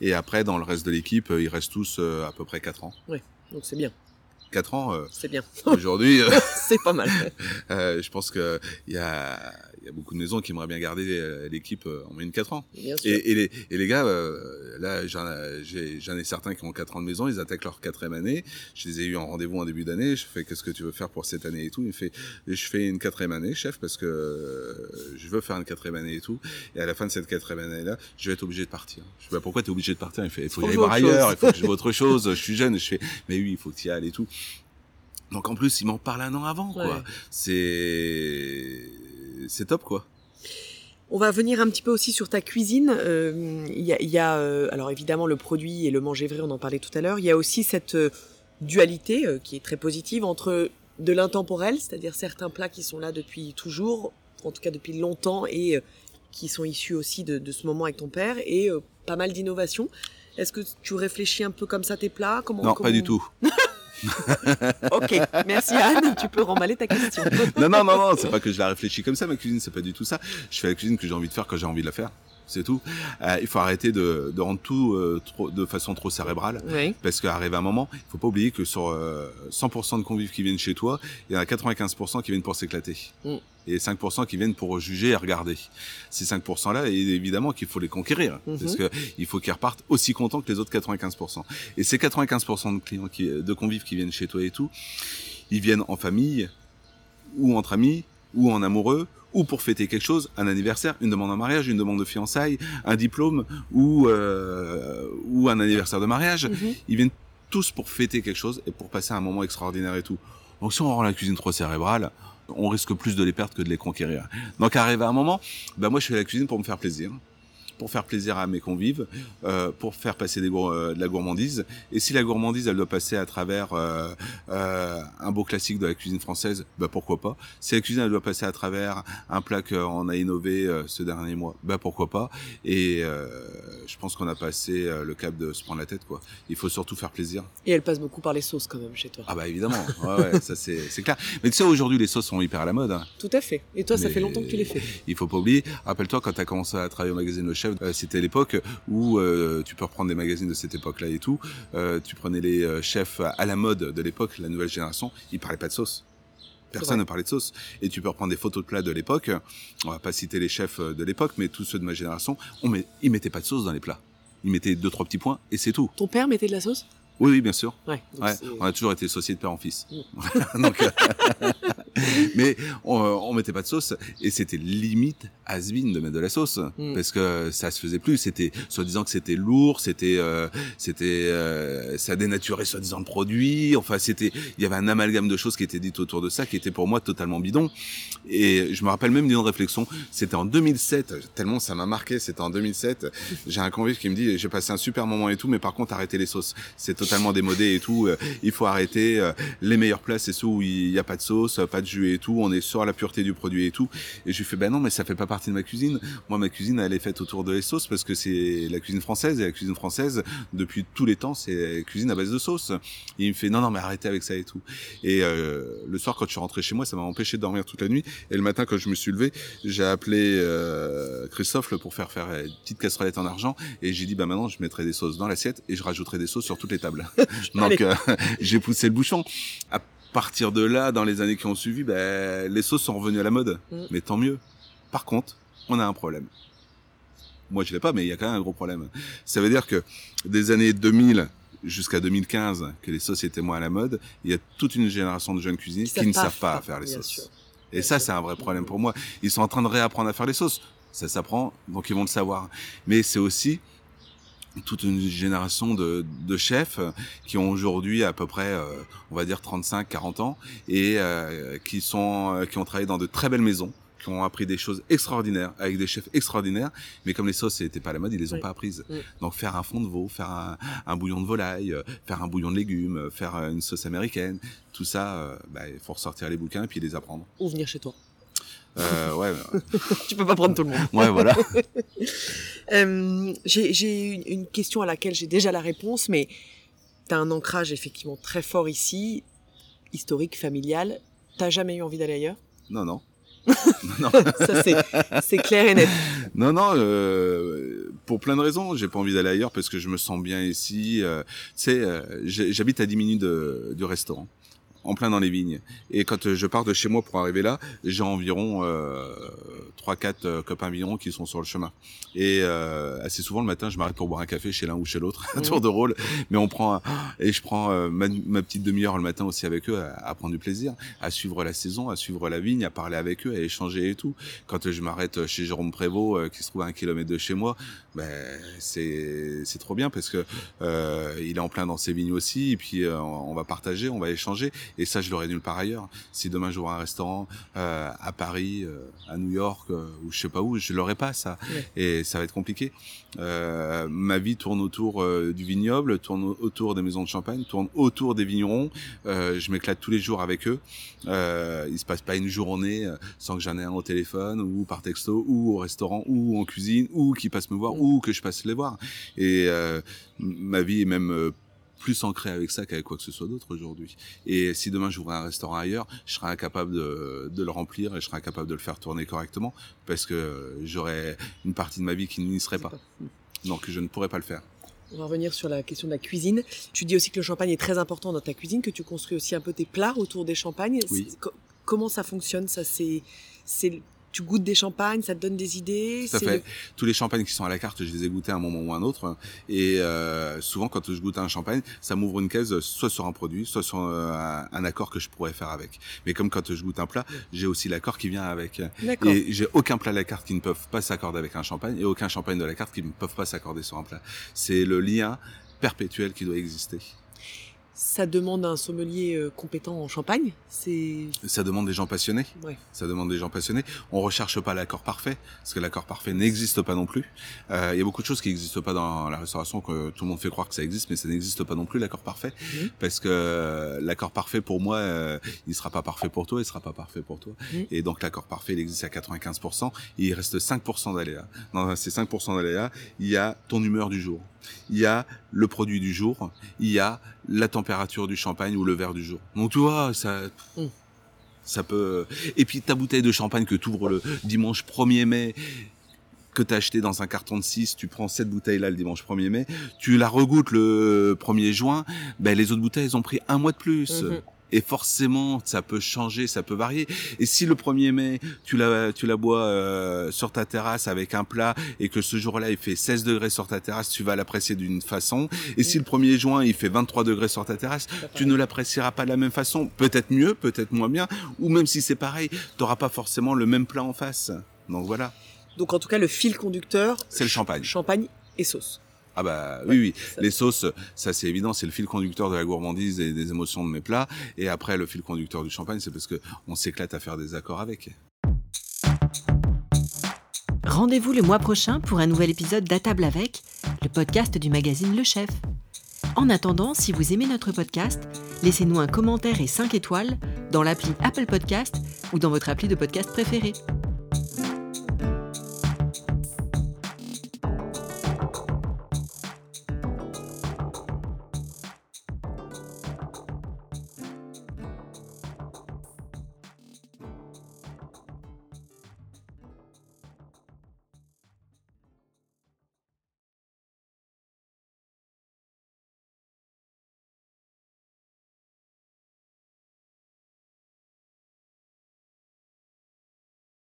S3: Et après, dans le reste de l'équipe, ils restent tous à peu près 4 ans.
S2: Oui, donc c'est bien.
S3: 4 ans. euh,
S2: C'est bien. [laughs]
S3: Aujourd'hui, euh,
S2: c'est pas mal. [laughs]
S3: euh, je pense que il y a, y a beaucoup de maisons qui aimeraient bien garder euh, l'équipe euh, en moyenne 4 ans.
S2: Bien sûr.
S3: Et, et, les, et les gars, euh, là, j'en ai certains qui ont 4 ans de maison, ils attaquent leur quatrième année. Je les ai eu en rendez-vous en début d'année. Je fais qu'est-ce que tu veux faire pour cette année et tout? Il me fait, je fais une quatrième année, chef, parce que je veux faire une quatrième année et tout. Et à la fin de cette quatrième année-là, je vais être obligé de partir. Je fais, bah, pourquoi t'es obligé de partir? Il fait, il faut que j'aille voir ailleurs, il faut que je vois autre chose. Je suis jeune. Je fais, mais oui, il faut que tu y ailles et tout. Donc en plus, il m'en parle un an avant, quoi. C'est, c'est top, quoi.
S2: On va venir un petit peu aussi sur ta cuisine. Euh, Il y a, y a, euh, alors évidemment le produit et le manger vrai, on en parlait tout à l'heure. Il y a aussi cette euh, dualité qui est très positive entre de l'intemporel, c'est-à-dire certains plats qui sont là depuis toujours, en tout cas depuis longtemps, et qui sont issus aussi de, de ce moment avec ton père, et pas mal d'innovations. Est-ce que tu réfléchis un peu comme ça tes plats? Comment,
S3: Non,
S2: comment-
S3: pas du tout. [laughs]
S2: Ok, merci Anne, tu peux remballer ta question.
S3: non, non, non, non, c'est pas que je la réfléchis comme ça, ma cuisine, c'est pas du tout ça. Je fais la cuisine que j'ai envie de faire quand j'ai envie de la faire. C'est tout. Euh, il faut arrêter de, de rendre tout euh, trop, de façon trop cérébrale.
S2: Oui,
S3: Parce qu'arrive un moment, il faut pas oublier que sur euh, 100% de convives qui viennent chez toi, il y en a 95% qui viennent pour s'éclater.
S2: Mm.
S3: Et 5% qui viennent pour juger et regarder. Ces 5%-là, évidemment qu'il faut les conquérir.
S2: Mhm.
S3: Parce que il faut qu'ils repartent aussi contents que les autres 95%. Et ces 95% de clients qui, de convives qui viennent chez toi et tout, ils viennent en famille, ou entre amis, ou en amoureux, ou pour fêter quelque chose, un anniversaire, une demande en mariage, une demande de fiançailles, un diplôme, ou, euh, ou un anniversaire de mariage
S2: Mhm.
S3: ils viennent tous pour fêter quelque chose et pour passer un moment extraordinaire et tout. Donc si on rend la cuisine trop cérébrale, on risque plus de les perdre que de les conquérir. Donc arrivé à un moment, ben moi je fais la cuisine pour me faire plaisir, pour faire plaisir à mes convives, euh, pour faire passer des gour- euh, de la gourmandise. Et si la gourmandise elle doit passer à travers euh, un beau classique de la cuisine française, ben pourquoi pas. Si la cuisine elle doit passer à travers un plat qu'on a innové ce dernier mois, ben pourquoi pas. Et je pense qu'on a passé le cap de se prendre la tête quoi. Il faut surtout faire plaisir.
S2: Et elle passe beaucoup par les sauces quand même chez toi.
S3: Ah bah évidemment, ouais, ouais, ça c'est clair. Mais tu sais aujourd'hui les sauces sont hyper à la mode. hein.
S2: Tout à fait. Et toi, ça fait longtemps que tu les fais.
S3: Il faut pas oublier. Rappelle-toi quand tu as commencé à travailler au magazine Le Chef, euh, c'était l'époque où euh, tu peux reprendre des magazines de cette époque-là et tout. Euh, tu prenais les chefs à la mode de l'époque, la nouvelle génération, ils parlaient pas de sauce. Personne ne parlait de sauce. Et tu peux reprendre des photos de plats de l'époque. On va pas citer les chefs de l'époque, mais tous ceux de ma génération, on met, ils mettaient pas de sauce dans les plats. Ils mettaient deux trois petits points et c'est tout.
S2: Ton père mettait de la sauce?
S3: Oui, oui, bien sûr.
S2: Ouais.
S3: Ouais, on a toujours été associés de père en fils. [laughs] Donc, euh, [laughs] mais on, on mettait pas de sauce et c'était limite has de mettre de la sauce
S2: Mm.
S3: parce que ça se faisait plus. C'était soi-disant que c'était lourd, c'était euh, c'était euh, ça dénaturait soi-disant le produit. Enfin, c'était il y avait un amalgame de choses qui étaient dites autour de ça qui était pour moi totalement bidon. Et je me rappelle même d'une réflexion. C'était en 2007, tellement ça m'a marqué. C'était en 2007. J'ai un convive qui me dit j'ai passé un super moment et tout, mais par contre arrêtez les sauces. C'est totalement démodé et tout. Euh, Il faut arrêter. Euh, Les meilleurs plats c'est ceux où il y a pas de sauce, pas de jus et tout. On est sur la pureté du produit et tout. Et je lui fais ben non, mais ça fait pas partie de ma cuisine. Moi ma cuisine elle est faite autour de les sauces parce que c'est la cuisine française et la cuisine française depuis tous les temps c'est cuisine à base de sauce. Et il me fait non non mais arrêtez avec ça et tout. Et euh, le soir quand je suis rentré chez moi ça m'a empêché de dormir toute la nuit. Et le matin quand je me suis levé j'ai appelé euh, Christophe pour faire faire une petite casserolette en argent et j'ai dit bah maintenant je mettrai des sauces dans l'assiette et je rajouterai des sauces sur toutes les tables. [laughs] Donc euh, [laughs] j'ai poussé le bouchon. À partir de là, dans les années qui ont suivi, ben, les sauces sont revenues à la mode.
S2: Mm.
S3: Mais tant mieux. Par contre, on a un problème. Moi, je l'ai pas, mais il y a quand même un gros problème. Ça veut dire que des années 2000 jusqu'à 2015, que les sauces étaient moins à la mode, il y a toute une génération de jeunes cuisiniers
S2: Qui
S3: qui, ne
S2: savent pas
S3: pas
S2: faire,
S3: les sauces.
S2: sûr.
S3: Et
S2: Bien
S3: ça, c'est un vrai problème pour moi. Ils sont en train de réapprendre à faire les sauces. Ça s'apprend, donc ils vont le savoir. Mais c'est aussi toute une génération de, de chefs qui ont aujourd'hui à peu près, euh, on va dire 35, 40 ans, et euh, qui sont, euh, qui ont travaillé dans de très belles maisons, qui ont appris des choses extraordinaires avec des chefs extraordinaires, mais comme les sauces n'étaient pas à la mode, ils les ont
S2: Oui.
S3: pas apprises.
S2: Oui.
S3: Donc faire un fond de veau, faire un, un bouillon de volaille, euh, faire un bouillon de légumes, euh, faire une sauce américaine, tout ça, bah, il faut ressortir les bouquins et puis les apprendre.
S2: Ou venir chez toi.
S3: Euh, ouais,
S2: Tu peux pas prendre tout le monde.
S3: ouais, voilà. [laughs]
S2: Euh, j'ai une, une question à laquelle j'ai déjà la réponse, mais tu as un ancrage effectivement très fort ici, historique, familial. T'as jamais eu envie d'aller ailleurs?
S3: Non, [laughs] non. non,
S2: Ça, c'est- clair et net.
S3: non, non. euh, pour plein de raisons, j'ai pas envie d'aller ailleurs parce que je me sens bien ici. euh, tu sais, euh, j'habite à 10 minutes de- du restaurant. En plein dans les vignes. Et quand je pars de chez moi pour arriver là, j'ai environ euh, 3-4 euh, copains vignerons qui sont sur le chemin. Et euh, assez souvent le matin, je m'arrête pour boire un café chez l'un ou chez l'autre, [laughs] un tour de rôle. Mais on prend et je prends euh, ma, petite demi-heure le matin aussi avec eux à, prendre du plaisir, à suivre la saison, à suivre la vigne, à parler avec eux, à échanger et tout. Quand je m'arrête chez Jérôme Prévost, euh, qui se trouve à un kilomètre de chez moi, ben c'est c'est trop bien parce que euh, il est en plein dans ses vignes aussi. Et puis on va partager, on va échanger. Et ça, je l'aurais nulle part ailleurs. Si demain j'ouvre un restaurant euh, à Paris, euh, à New York euh, ou je sais pas où, je l'aurais pas ça. Ouais. Et ça va être compliqué. Euh, ma vie tourne autour euh, du vignoble, tourne autour des maisons de champagne, tourne autour des vignerons. je m'éclate tous les jours avec eux. il se passe pas une journée sans que j'en ai un au téléphone ou par texto ou au restaurant ou en cuisine ou qui passe me voir ou que je passe les voir. Et ma vie est même plus ancré avec ça qu'avec quoi que ce soit d'autre aujourd'hui. Et si demain j'ouvrais un restaurant ailleurs, je serais incapable de, de, le remplir et je serais incapable de le faire tourner correctement parce que j'aurais une partie de ma vie qui n'y serait pas. Donc je ne pourrais pas le faire.
S2: On va revenir sur la question de la cuisine. Tu dis aussi que le champagne est très important dans ta cuisine, que tu construis aussi un peu tes plats autour des champagnes.
S3: Oui.
S2: Comment ça fonctionne Ça, c'est tu goûtes des champagnes, ça te donne des idées.
S3: Tout à fait. Tous les champagnes qui sont à la carte, je les ai goûtés à un moment ou à un autre. Et euh, souvent, quand je goûte un champagne, ça m'ouvre une caisse soit sur un produit, soit sur euh, un, un, accord que je pourrais faire avec. Mais comme quand je goûte un plat, j'ai aussi l'accord qui vient avec. Et j'ai aucun plat à la carte qui ne peuvent pas s'accorder avec un champagne et aucun champagne de la carte qui ne peuvent pas s'accorder sur un plat. C'est le lien perpétuel qui doit exister.
S2: Ça demande un sommelier euh, compétent en champagne. C'est.
S3: Ça demande des gens passionnés.
S2: Ouais.
S3: Ça demande des gens passionnés. On recherche pas l'accord parfait parce que l'accord parfait n'existe pas non plus. Euh, il y a beaucoup de choses qui n'existent pas dans la restauration que tout le monde fait croire que ça existe, mais ça n'existe pas non plus l'accord parfait
S2: mmh.
S3: parce que l'accord parfait pour moi, euh, il sera pas parfait pour toi, il sera pas parfait pour toi.
S2: Mmh.
S3: Et donc l'accord parfait, il existe à 95%. Et il reste 5% d'aléas. Dans ces 5% d'aléas, il y a ton humeur du jour il y a le produit du jour, il y a la température du champagne ou le verre du jour. Donc tu vois, ça, ça peut. Et puis ta bouteille de champagne que tu ouvres le dimanche 1er mai, que tu as acheté dans un carton de 6, tu prends cette bouteille-là le dimanche 1er mai, tu la regoutes le 1er juin, ben les autres bouteilles, elles ont pris un mois de plus.
S2: Mmh.
S3: Et forcément, ça peut changer, ça peut varier. Et si le 1er mai, tu la, tu la bois euh, sur ta terrasse avec un plat et que ce jour-là, il fait 16 degrés sur ta terrasse, tu vas l'apprécier d'une façon. Et si le 1er juin, il fait 23 degrés sur ta terrasse, tu ne l'apprécieras pas de la même façon. Peut-être mieux, peut-être moins bien. Ou même si c'est pareil, tu n'auras pas forcément le même plat en face. Donc voilà.
S2: Donc en tout cas, le fil conducteur...
S3: C'est le champagne.
S2: Champagne et sauce.
S3: Ah bah oui, oui. Les sauces, ça c'est évident, c'est le fil conducteur de la gourmandise et des émotions de mes plats. Et après, le fil conducteur du champagne, c'est parce que on s'éclate à faire des accords avec.
S1: Rendez-vous le mois prochain pour un nouvel épisode d'À table avec, le podcast du magazine Le Chef. En attendant, si vous aimez notre podcast, laissez-nous un commentaire et 5 étoiles dans l'appli Apple Podcast ou dans votre appli de podcast préférée.